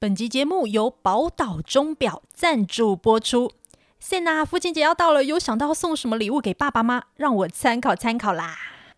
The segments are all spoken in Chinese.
本集节目由宝岛钟表赞助播出。塞娜，父亲节要到了，有想到送什么礼物给爸爸吗？让我参考参考啦。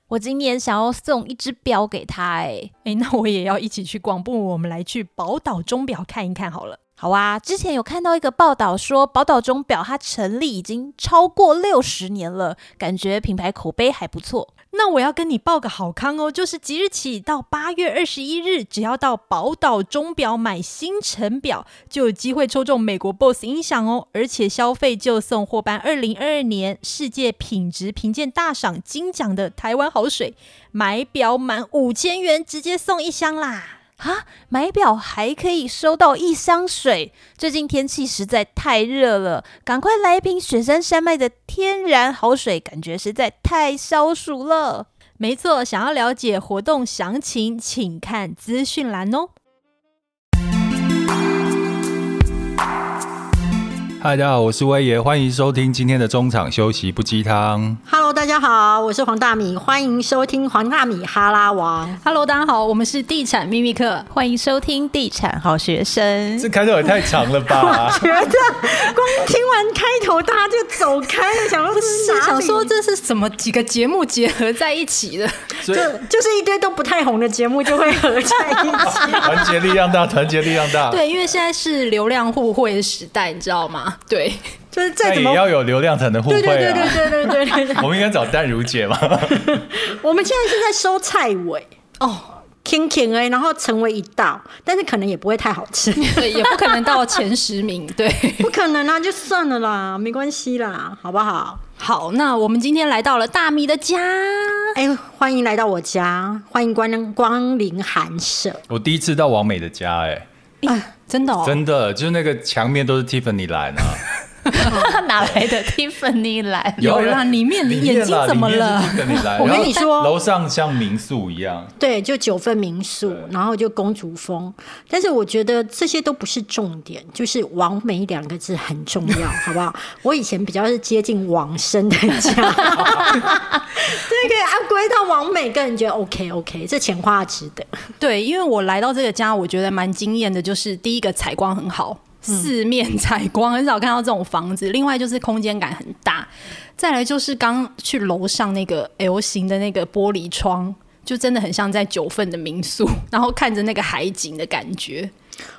我今年想要送一只表给他，哎哎，那我也要一起去逛，不如我们来去宝岛钟表看一看好了。好啊，之前有看到一个报道说，宝岛钟表它成立已经超过六十年了，感觉品牌口碑还不错。那我要跟你报个好康哦，就是即日起到八月二十一日，只要到宝岛钟表买新成表，就有机会抽中美国 BOSS 音响哦，而且消费就送获颁二零二二年世界品质评鉴大赏金奖的台湾好水，买表满五千元直接送一箱啦。啊！买表还可以收到一箱水。最近天气实在太热了，赶快来一瓶雪山山脉的天然好水，感觉实在太消暑了。没错，想要了解活动详情，请看资讯栏哦。嗨，大家好，我是威爷，欢迎收听今天的中场休息不鸡汤。大家好，我是黄大米，欢迎收听黄大米哈拉王。Hello，大家好，我们是地产秘密客，欢迎收听地产好学生。这开头也太长了吧？我 觉得光听完开头，大家就走开了，想说这是 想说这是什么几个节目结合在一起的？就就是一堆都不太红的节目就会合在一起。团结力量大，团结力量大。对，因为现在是流量互惠的时代，你知道吗？对，就是再怎么也要有流量才能互惠啊。对对对对对 我们应该找淡如姐吧 我们现在是在收菜尾。哦。kingkin 哎然后成为一道。但是可能也不会太好吃。也不可能到前十名对。不可能啊就算了啦没关系啦好不好？好那我们今天来到了大米的家。哎欢迎来到我家欢迎光光临寒舍。我第一次到王美的家哎。哎真的哦。真的就是那个墙面都是蒂芙尼蓝啊 哪来的 Tiffany 蓝？有啦，里面你眼睛怎么了？我跟你说，楼上像民宿一样。对，就九份民宿，然后就公主风。但是我觉得这些都不是重点，就是“王美”两个字很重要，好不好？我以前比较是接近往生的家，这个啊，归到王美，个人觉得 OK OK，这钱花值得。对，因为我来到这个家，我觉得蛮惊艳的，就是第一个采光很好。四面采光，很少看到这种房子。另外就是空间感很大，再来就是刚去楼上那个 L 型的那个玻璃窗，就真的很像在九份的民宿，然后看着那个海景的感觉。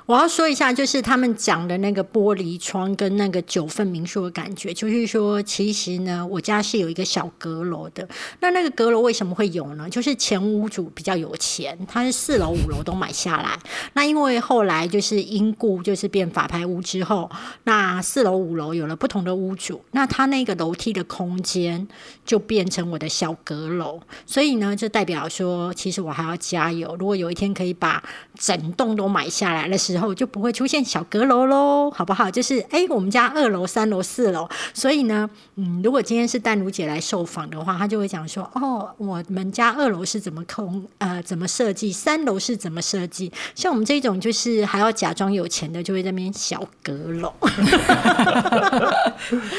我要说一下，就是他们讲的那个玻璃窗跟那个九份民宿的感觉，就是说，其实呢，我家是有一个小阁楼的。那那个阁楼为什么会有呢？就是前屋主比较有钱，他是四楼五楼都买下来。那因为后来就是因故就是变法拍屋之后，那四楼五楼有了不同的屋主，那他那个楼梯的空间就变成我的小阁楼。所以呢，就代表说，其实我还要加油。如果有一天可以把整栋都买下来的时候就不会出现小阁楼喽，好不好？就是哎、欸，我们家二楼、三楼、四楼，所以呢，嗯，如果今天是淡如姐来受访的话，她就会讲说，哦，我们家二楼是怎么空呃怎么设计，三楼是怎么设计。像我们这种就是还要假装有钱的，就会在那边小阁楼，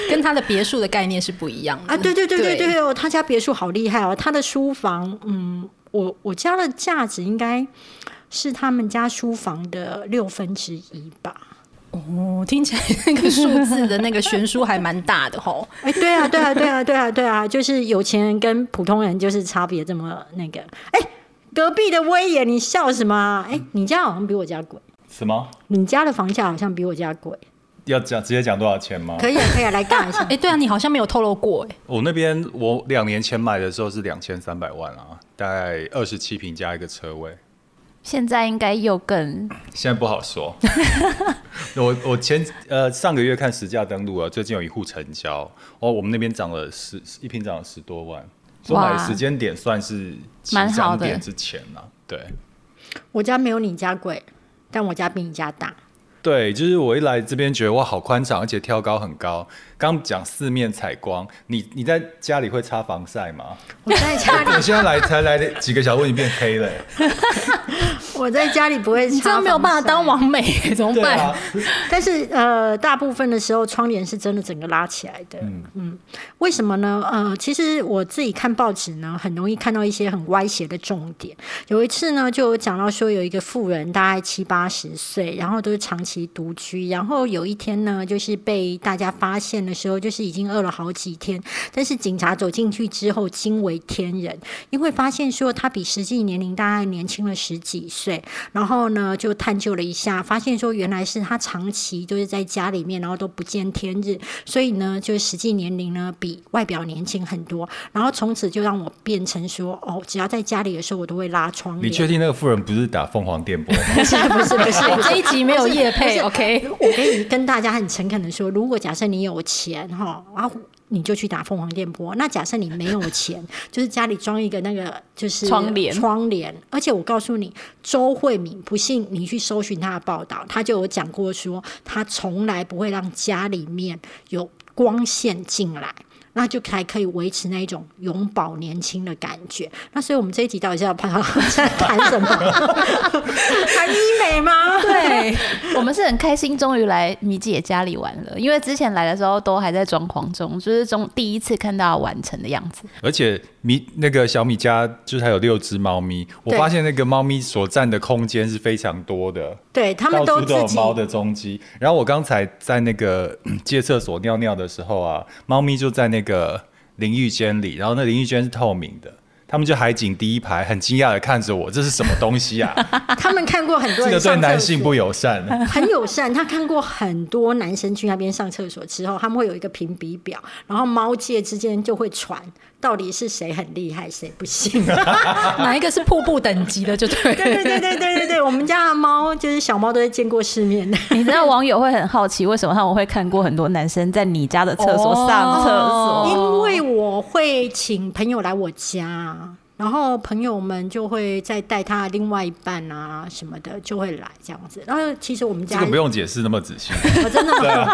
跟他的别墅的概念是不一样的啊。对对对对对哦，他家别墅好厉害哦，他的书房，嗯，我我家的价值应该。是他们家书房的六分之一吧？哦，听起来那个数字的那个悬殊还蛮大的吼。哎，对啊，对啊，对啊，对啊，对啊，就是有钱人跟普通人就是差别这么那个。哎，隔壁的威爷，你笑什么？哎，你家好像比我家贵。什么？你家的房价好像比我家贵。要讲直接讲多少钱吗？可以啊，可以啊，来干一下。哎，对啊，你好像没有透露过哎。我那边我两年前买的时候是两千三百万啊，大概二十七平加一个车位。现在应该又更，现在不好说。我我前呃上个月看实价登录啊，最近有一户成交哦，我们那边涨了十一瓶涨了十多万，所以买的时间点算是蛮好的之前了。对，我家没有你家贵，但我家比你家大。对，就是我一来这边觉得哇，好宽敞，而且挑高很高。刚讲四面采光，你你在家里会擦防晒吗？我在家里，我现在来才来几个小时，你变黑了。我 我在家里不会擦，你这样没有办法当王美，怎么办？啊、但是呃，大部分的时候窗帘是真的整个拉起来的。嗯嗯，为什么呢？呃，其实我自己看报纸呢，很容易看到一些很歪斜的重点。有一次呢，就有讲到说有一个富人，大概七八十岁，然后都是长期独居，然后有一天呢，就是被大家发现的时候，就是已经饿了好几天，但是警察走进去之后惊为天人，因为发现说他比实际年龄大概年轻了十几岁，然后呢就探究了一下，发现说原来是他长期就是在家里面，然后都不见天日，所以呢就实际年龄呢比外表年轻很多，然后从此就让我变成说哦，只要在家里的时候我都会拉窗帘。你确定那个妇人不是打凤凰电波吗？不是不是不是，这一集没有夜配，OK？我可以跟大家很诚恳的说，如果假设你有钱哈啊。你就去打凤凰电波。那假设你没有钱，就是家里装一个那个就是窗帘，窗帘。而且我告诉你，周慧敏，不信你去搜寻他的报道，他就有讲过说，他从来不会让家里面有光线进来。那就还可以维持那一种永葆年轻的感觉。那所以，我们这一集到底是要 谈什么？谈医美吗？对，我们是很开心，终于来米姐家里玩了。因为之前来的时候都还在装潢中，就是中第一次看到完成的样子。而且米那个小米家就是还有六只猫咪，我发现那个猫咪所占的空间是非常多的。对，他们都都有猫的踪迹。然后我刚才在那个 借厕所尿尿的时候啊，猫咪就在那个。个淋浴间里，然后那淋浴间是透明的，他们就海景第一排，很惊讶的看着我，这是什么东西啊？他们看过很多人，这个对男性不友善，很友善。他看过很多男生去那边上厕所之后，他们会有一个评比表，然后猫界之间就会传。到底是谁很厉害，谁不行？哪一个是瀑布等级的？就对。对对对对对对对，我们家的猫就是小猫，都是见过世面的。你知道网友会很好奇，为什么他们会看过很多男生在你家的厕所上厕所？因为我会请朋友来我家。然后朋友们就会再带他另外一半啊什么的就会来这样子。然后其实我们家这个不用解释那么仔细。我真的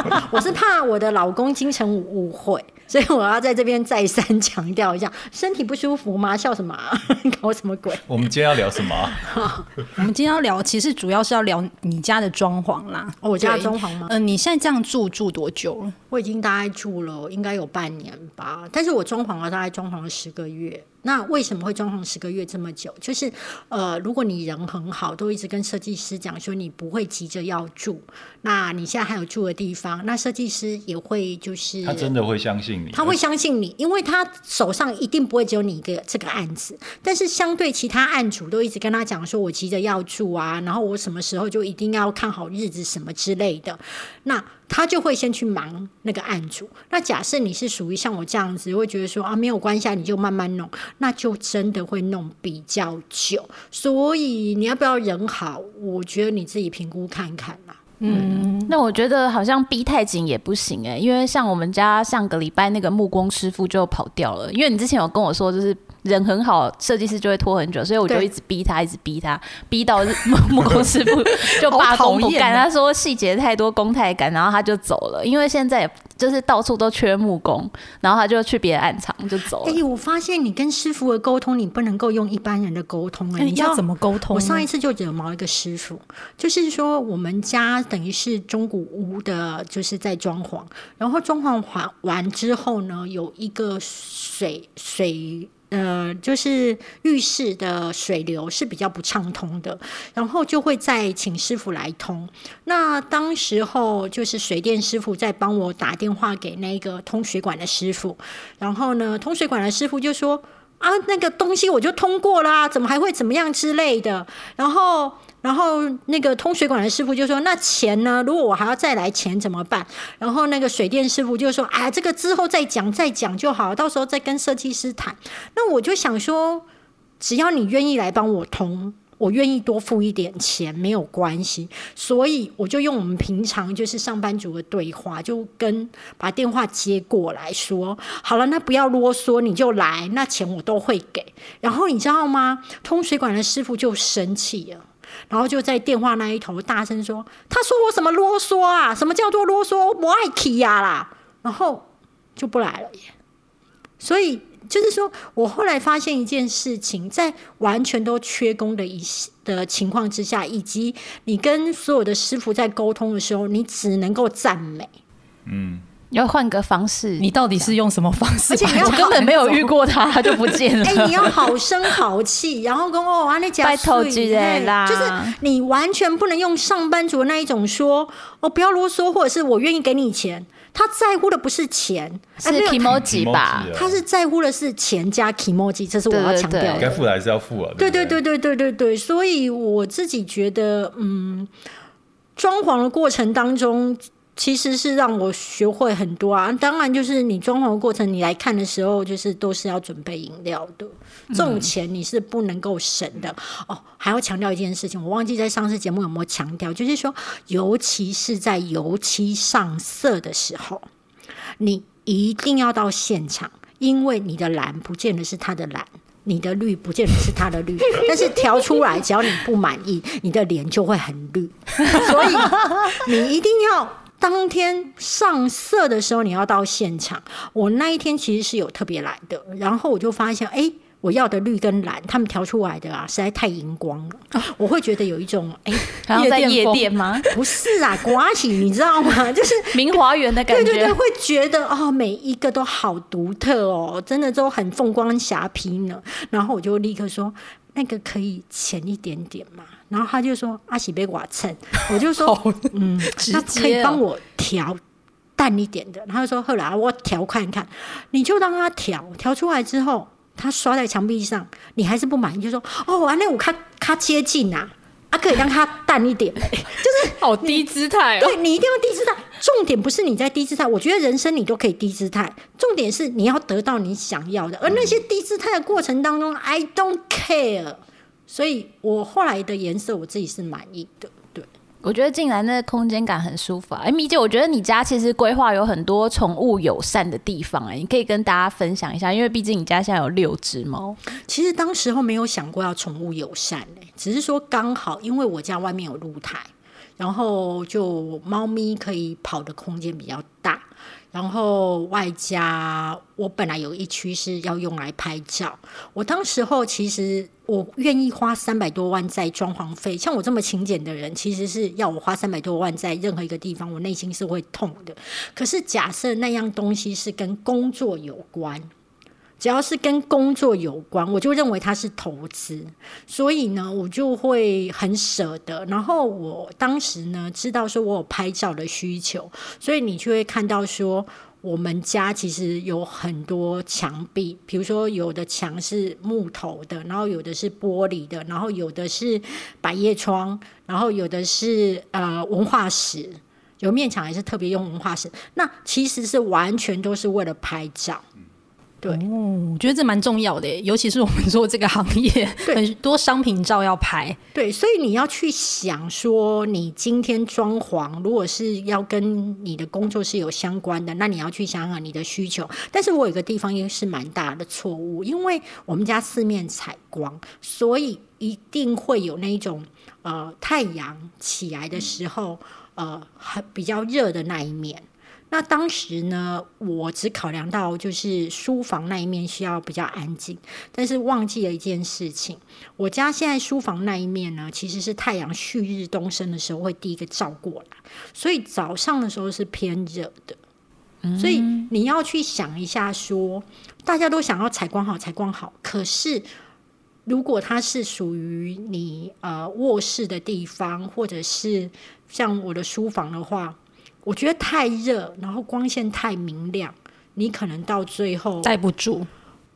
吗？我是怕我的老公金城武误会，所以我要在这边再三 强调一下：身体不舒服吗？笑什么？搞什么鬼？我们今天要聊什么？我们今天要聊，其实主要是要聊你家的装潢啦。哦，我家的装潢吗？嗯、呃，你现在这样住住多久了？我已经大概住了应该有半年吧，但是我装潢了大概装潢了十个月。那为什么会装潢十个月这么久？就是，呃，如果你人很好，都一直跟设计师讲说你不会急着要住，那你现在还有住的地方，那设计师也会就是他真的会相信你，他会相信你，因为他手上一定不会只有你一个这个案子，但是相对其他案主都一直跟他讲说我急着要住啊，然后我什么时候就一定要看好日子什么之类的，那。他就会先去忙那个案主。那假设你是属于像我这样子，会觉得说啊没有关系，你就慢慢弄，那就真的会弄比较久。所以你要不要人好？我觉得你自己评估看看啦。嗯，那我觉得好像逼太紧也不行哎、因为像我们家上个礼拜那个木工师傅就跑掉了，因为你之前有跟我说就是。人很好，设计师就会拖很久，所以我就一直逼他，一直逼他，逼到 木木工师傅就罢工不干。他说细节太多，工太赶，然后他就走了。因为现在就是到处都缺木工，然后他就去别的暗场就走了。哎、欸，我发现你跟师傅的沟通，你不能够用一般人的沟通、欸。哎、欸，你要怎么沟通？我上一次就惹毛一个师傅，就是说我们家等于是中古屋的，就是在装潢，然后装潢完完之后呢，有一个水水。呃，就是浴室的水流是比较不畅通的，然后就会再请师傅来通。那当时候就是水电师傅在帮我打电话给那个通水管的师傅，然后呢，通水管的师傅就说：“啊，那个东西我就通过啦，怎么还会怎么样之类的。”然后。然后那个通水管的师傅就说：“那钱呢？如果我还要再来钱怎么办？”然后那个水电师傅就说：“啊，这个之后再讲，再讲就好，到时候再跟设计师谈。”那我就想说，只要你愿意来帮我通，我愿意多付一点钱，没有关系。所以我就用我们平常就是上班族的对话，就跟把电话接过来说：“好了，那不要啰嗦，你就来，那钱我都会给。”然后你知道吗？通水管的师傅就生气了。然后就在电话那一头大声说：“他说我什么啰嗦啊？什么叫做啰嗦？我不爱提呀啦！”然后就不来了耶。所以就是说我后来发现一件事情，在完全都缺工的一的情况之下，以及你跟所有的师傅在沟通的时候，你只能够赞美。嗯。要换个方式，你到底是用什么方式？而且你要我根本没有遇过他，他就不见了。哎、欸，你要好声好气，然后跟我玩那讲拜托之类啦，就是你完全不能用上班族的那一种说哦，不要啰嗦，或者是我愿意给你钱。他在乎的不是钱，是 kimoji 吧？他是在乎的是钱加 kimoji，这是我要强调的。该付的还是要付啊。对对对对对对对，所以我自己觉得，嗯，装潢的过程当中。其实是让我学会很多啊！当然，就是你装潢的过程，你来看的时候，就是都是要准备饮料的。这种钱你是不能够省的哦。还要强调一件事情，我忘记在上次节目有没有强调，就是说，尤其是在油漆上色的时候，你一定要到现场，因为你的蓝不见得是他的蓝，你的绿不见得是他的绿，但是调出来，只要你不满意，你的脸就会很绿。所以你一定要。当天上色的时候，你要到现场。我那一天其实是有特别来的，然后我就发现，哎，我要的绿跟蓝，他们调出来的啊，实在太荧光了。我会觉得有一种，哎，然后在夜店吗？不是啊，刮起，你知道吗？就是明华园的感觉。对对对，会觉得哦，每一个都好独特哦，真的都很凤光霞帔呢。然后我就立刻说，那个可以浅一点点嘛。然后他就说：“阿喜被瓦蹭。” 我就说：“嗯，那可以帮我调淡一点的。”他就说：“后来我调看看，你就让他调，调出来之后，他刷在墙壁上，你还是不满意，就说：‘哦，完了，我看他接近啊，啊，可以让他淡一点。’就是好低姿态哦。对，你一定要低姿态。重点不是你在低姿态，我觉得人生你都可以低姿态。重点是你要得到你想要的，而那些低姿态的过程当中，I don't care。”所以我后来的颜色我自己是满意的，对，我觉得进来那个空间感很舒服啊。哎，米姐，我觉得你家其实规划有很多宠物友善的地方，哎，你可以跟大家分享一下，因为毕竟你家现在有六只猫。其实当时候没有想过要宠物友善，只是说刚好因为我家外面有露台，然后就猫咪可以跑的空间比较大。然后外加我本来有一区是要用来拍照，我当时候其实我愿意花三百多万在装潢费，像我这么勤俭的人，其实是要我花三百多万在任何一个地方，我内心是会痛的。可是假设那样东西是跟工作有关。只要是跟工作有关，我就认为它是投资，所以呢，我就会很舍得。然后我当时呢，知道说我有拍照的需求，所以你就会看到说，我们家其实有很多墙壁，比如说有的墙是木头的，然后有的是玻璃的，然后有的是百叶窗，然后有的是呃文化石，有面墙还是特别用文化石，那其实是完全都是为了拍照。对，哦，我觉得这蛮重要的，尤其是我们做这个行业，很多商品照要拍。对，所以你要去想说，你今天装潢，如果是要跟你的工作是有相关的，那你要去想想你的需求。但是我有个地方也是蛮大的错误，因为我们家四面采光，所以一定会有那种呃太阳起来的时候，呃很比较热的那一面。那当时呢，我只考量到就是书房那一面需要比较安静，但是忘记了一件事情，我家现在书房那一面呢，其实是太阳旭日东升的时候会第一个照过来，所以早上的时候是偏热的，所以你要去想一下说，大家都想要采光好，采光好，可是如果它是属于你呃卧室的地方，或者是像我的书房的话。我觉得太热，然后光线太明亮，你可能到最后待不住。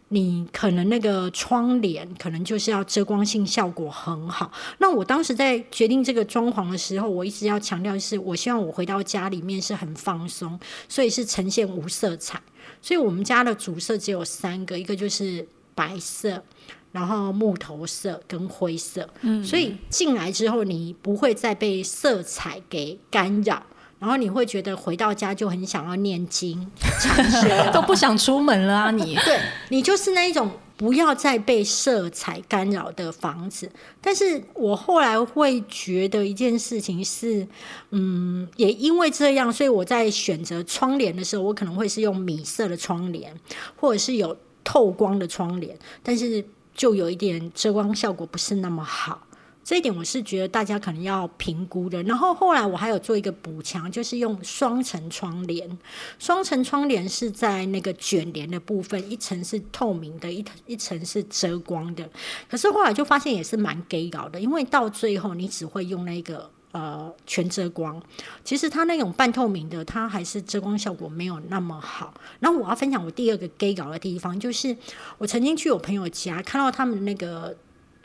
你可能那个窗帘可能就是要遮光性效果很好。那我当时在决定这个装潢的时候，我一直要强调的是，我希望我回到家里面是很放松，所以是呈现无色彩。所以我们家的主色只有三个，一个就是白色，然后木头色跟灰色。嗯，所以进来之后，你不会再被色彩给干扰。然后你会觉得回到家就很想要念经，都不想出门了啊你！你 对你就是那一种不要再被色彩干扰的房子。但是我后来会觉得一件事情是，嗯，也因为这样，所以我在选择窗帘的时候，我可能会是用米色的窗帘，或者是有透光的窗帘，但是就有一点遮光效果不是那么好。这一点我是觉得大家可能要评估的。然后后来我还有做一个补强，就是用双层窗帘。双层窗帘是在那个卷帘的部分，一层是透明的，一一层是遮光的。可是后来就发现也是蛮给搞的，因为到最后你只会用那个呃全遮光，其实它那种半透明的，它还是遮光效果没有那么好。然后我要分享我第二个给搞的地方，就是我曾经去我朋友家看到他们那个。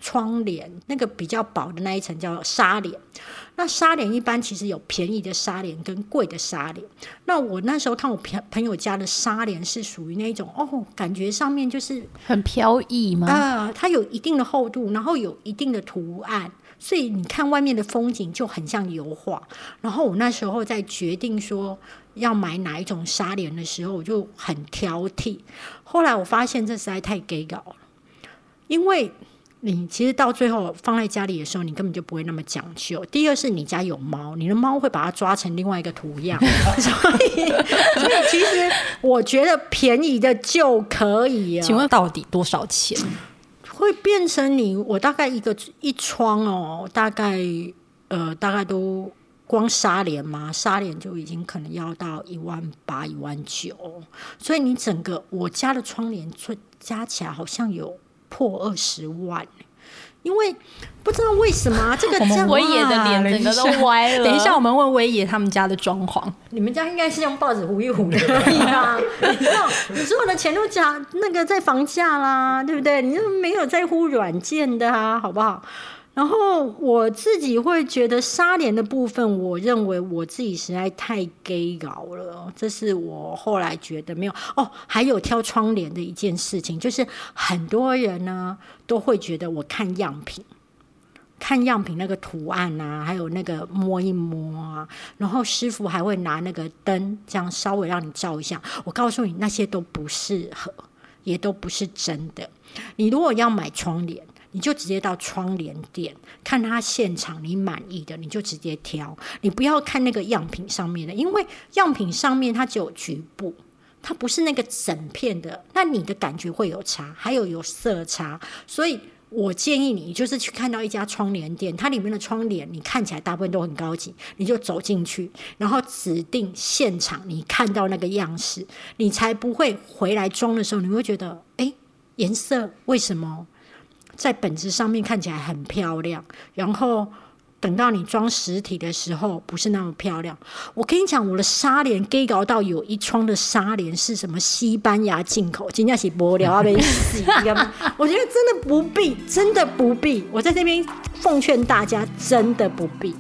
窗帘那个比较薄的那一层叫纱帘，那纱帘一般其实有便宜的纱帘跟贵的纱帘。那我那时候看我朋朋友家的纱帘是属于那种哦，感觉上面就是很飘逸吗？啊、呃，它有一定的厚度，然后有一定的图案，所以你看外面的风景就很像油画。然后我那时候在决定说要买哪一种纱帘的时候，我就很挑剔。后来我发现这实在太给搞了，因为。你其实到最后放在家里的时候，你根本就不会那么讲究。第二是你家有猫，你的猫会把它抓成另外一个图样，所 以所以其实我觉得便宜的就可以。请问到底多少钱？会变成你我大概一个一窗哦，大概呃大概都光纱帘嘛，纱帘就已经可能要到一万八一万九，所以你整个我家的窗帘加起来好像有。破二十万，因为不知道为什么、啊、这个 威爷的脸整个都歪了。等一下，我们问威爷他们家的装潢，你们家应该是用报纸糊一糊的可以啊？你知道，你所有的钱都加那个在房价啦，对不对？你又没有在乎软件的啊，好不好？然后我自己会觉得纱帘的部分，我认为我自己实在太 gay 搞了，这是我后来觉得没有哦。还有挑窗帘的一件事情，就是很多人呢都会觉得我看样品，看样品那个图案啊，还有那个摸一摸啊，然后师傅还会拿那个灯这样稍微让你照一下。我告诉你，那些都不适合，也都不是真的。你如果要买窗帘，你就直接到窗帘店看他现场，你满意的你就直接挑，你不要看那个样品上面的，因为样品上面它只有局部，它不是那个整片的，那你的感觉会有差，还有有色差，所以我建议你就是去看到一家窗帘店，它里面的窗帘你看起来大部分都很高级，你就走进去，然后指定现场你看到那个样式，你才不会回来装的时候你会觉得，哎，颜色为什么？在本质上面看起来很漂亮，然后等到你装实体的时候，不是那么漂亮。我跟你讲，我的纱帘给搞到有一窗的纱帘是什么西班牙进口，今天是玻璃啊，被洗掉。我觉得真的不必，真的不必。我在这边奉劝大家，真的不必。